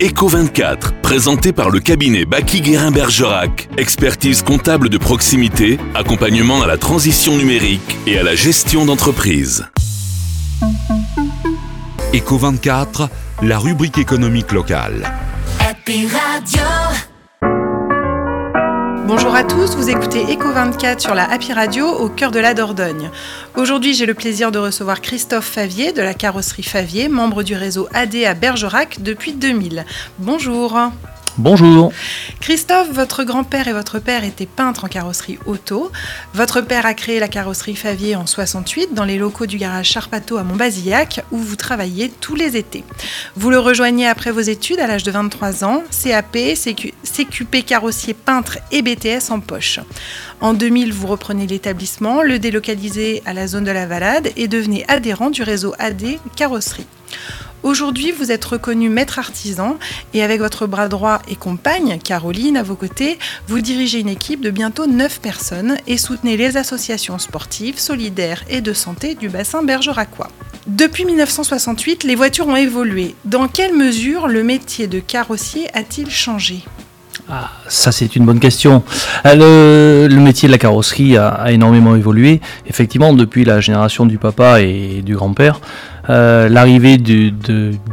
Eco24, présenté par le cabinet Baki Guérin Bergerac. Expertise comptable de proximité, accompagnement à la transition numérique et à la gestion d'entreprise. Eco24, la rubrique économique locale. Happy Radio. Bonjour à tous, vous écoutez Eco24 sur la Happy Radio au cœur de la Dordogne. Aujourd'hui, j'ai le plaisir de recevoir Christophe Favier de la carrosserie Favier, membre du réseau AD à Bergerac depuis 2000. Bonjour. Bonjour. Christophe, votre grand-père et votre père étaient peintres en carrosserie auto. Votre père a créé la carrosserie Favier en 68 dans les locaux du garage Charpato à Montbazillac où vous travaillez tous les étés. Vous le rejoignez après vos études à l'âge de 23 ans, CAP, CQ, CQP carrossier peintre et BTS en poche. En 2000, vous reprenez l'établissement, le délocalisez à la zone de la Valade et devenez adhérent du réseau AD Carrosserie. Aujourd'hui, vous êtes reconnu maître artisan et avec votre bras droit et compagne, Caroline, à vos côtés, vous dirigez une équipe de bientôt 9 personnes et soutenez les associations sportives, solidaires et de santé du bassin bergeracois. Depuis 1968, les voitures ont évolué. Dans quelle mesure le métier de carrossier a-t-il changé? Ah, ça c'est une bonne question. Euh, Le, métier de la carrosserie a, énormément évolué. Effectivement, depuis la génération du papa et du grand-père, euh, l'arrivée du,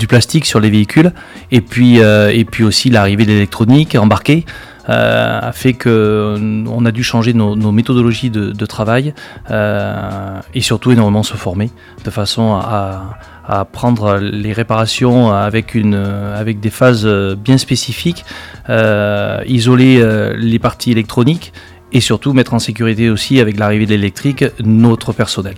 plastique sur les véhicules et puis, euh, et puis aussi l'arrivée de l'électronique embarquée euh, a fait que euh, a dû changer nos, méthodologies de, travail euh, et surtout énormément se former de façon à, prendre les réparations avec, une, avec des phases bien spécifiques, isoler les parties électroniques et surtout mettre en sécurité aussi avec l'arrivée de l'électrique notre personnel.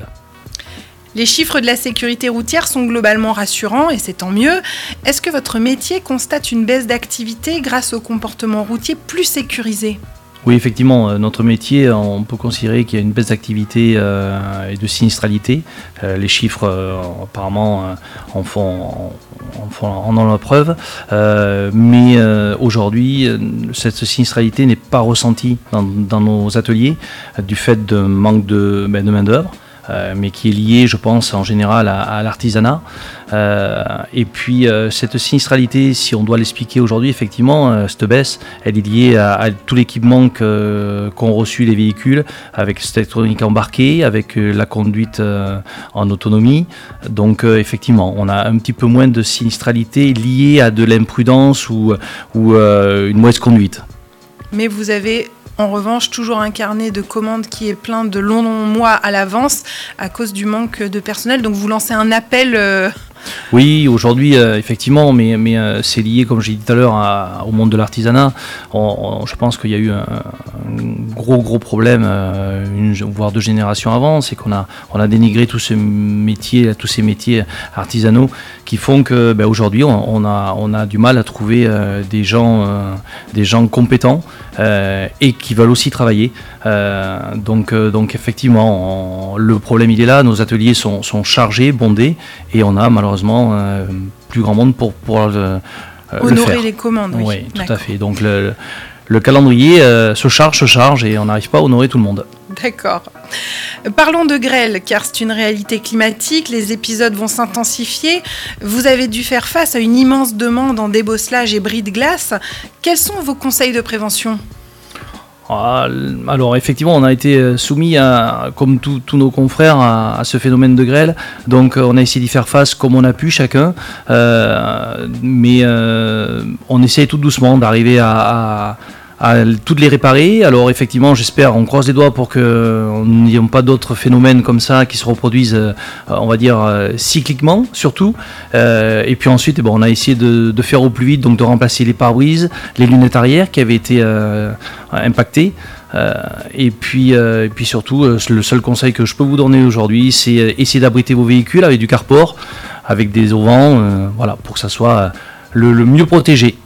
Les chiffres de la sécurité routière sont globalement rassurants et c'est tant mieux. Est-ce que votre métier constate une baisse d'activité grâce au comportement routier plus sécurisé? Oui, effectivement, euh, notre métier, on peut considérer qu'il y a une baisse d'activité euh, et de sinistralité. Euh, les chiffres, apparemment, en, font, en, ont la preuve. Mais aujourd'hui, cette sinistralité n'est pas ressentie dans, nos ateliers du fait de manque de, ben, de main-d'œuvre. Euh, mais qui est lié, je pense, en général à, l'artisanat. Euh, et puis, euh, cette sinistralité, si on doit l'expliquer aujourd'hui, effectivement, cette baisse, elle est liée à, tout l'équipement qu'ont reçu les véhicules, avec cette électronique embarquée, avec la conduite en autonomie. Donc, effectivement, on a un petit peu moins de sinistralité liée à de l'imprudence ou, ou une mauvaise conduite. Mais vous avez en revanche toujours un carnet de commandes qui est plein de longs mois à l'avance à cause du manque de personnel. Donc vous lancez un appel. euh, Oui, aujourd'hui, euh, effectivement, mais, mais euh, c'est lié, comme j'ai dit tout à l'heure, au monde de l'artisanat. Je pense qu'il y a eu un, gros, gros problème, voire deux générations avant, c'est qu'on a, on a dénigré tout ce métier, tous ces métiers artisanaux qui font que ben, aujourd'hui, on, on a, on a du mal à trouver des, gens, des gens compétents et qui veulent aussi travailler. Euh, donc, euh, donc, effectivement, on- le problème, il est là. Nos ateliers sont, sont chargés, bondés, et on a malheureusement euh, plus grand monde pour pouvoir le, euh, le honorer les commandes. Oui, Oui, tout à fait. Donc le, le calendrier euh, se charge, se charge et on n'arrive pas à honorer tout le monde. D'accord. Parlons de grêle, car c'est une réalité climatique, les épisodes vont s'intensifier. Vous avez dû faire face à une immense demande en débosselage et bris de glace. Quels sont vos conseils de prévention? Ah, Alors effectivement, on a été euh, soumis, comme tous nos confrères, à, ce phénomène de grêle. Donc euh, on a essayé d'y faire face comme on a pu chacun. Euh, mais on essaie tout doucement d'arriver à- à toutes les réparer. Alors effectivement, j'espère, on croise les doigts pour que n'y ait pas d'autres phénomènes comme ça qui se reproduisent, euh, on va dire, euh, cycliquement surtout. Euh, et puis ensuite, eh ben, on a essayé de, faire au plus vite, donc de remplacer les pare-brises, les lunettes arrière qui avaient été euh, impactées. Euh, et, puis, euh, et puis surtout, euh, le seul conseil que je peux vous donner aujourd'hui, c'est euh, essayer d'abriter vos véhicules avec du carport, avec des auvents, euh, voilà, pour que ça soit euh, le mieux protégé.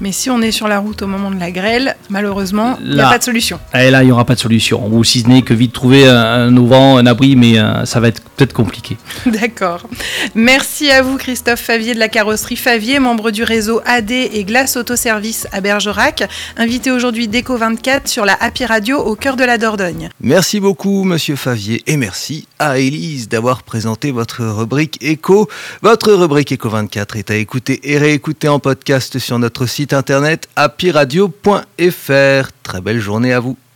Mais si on est sur la route au moment de la grêle, malheureusement, il n'y a pas de solution. Et là, il n'y aura pas de solution. Ou si ce n'est que vite trouver un, un auvent, un abri, mais euh, ça va être peut-être compliqué. D'accord. Merci à vous Christophe Favier de la carrosserie Favier, membre du réseau AD et Glace Autoservice à Bergerac, invité aujourd'hui d'Eco 24 sur la Happy Radio au cœur de la Dordogne. Merci beaucoup monsieur Favier et merci à Élise d'avoir présenté votre rubrique Eco. Votre rubrique Eco 24 est à écouter et réécouter en podcast sur notre site internet happyradio.fr. Très belle journée à vous.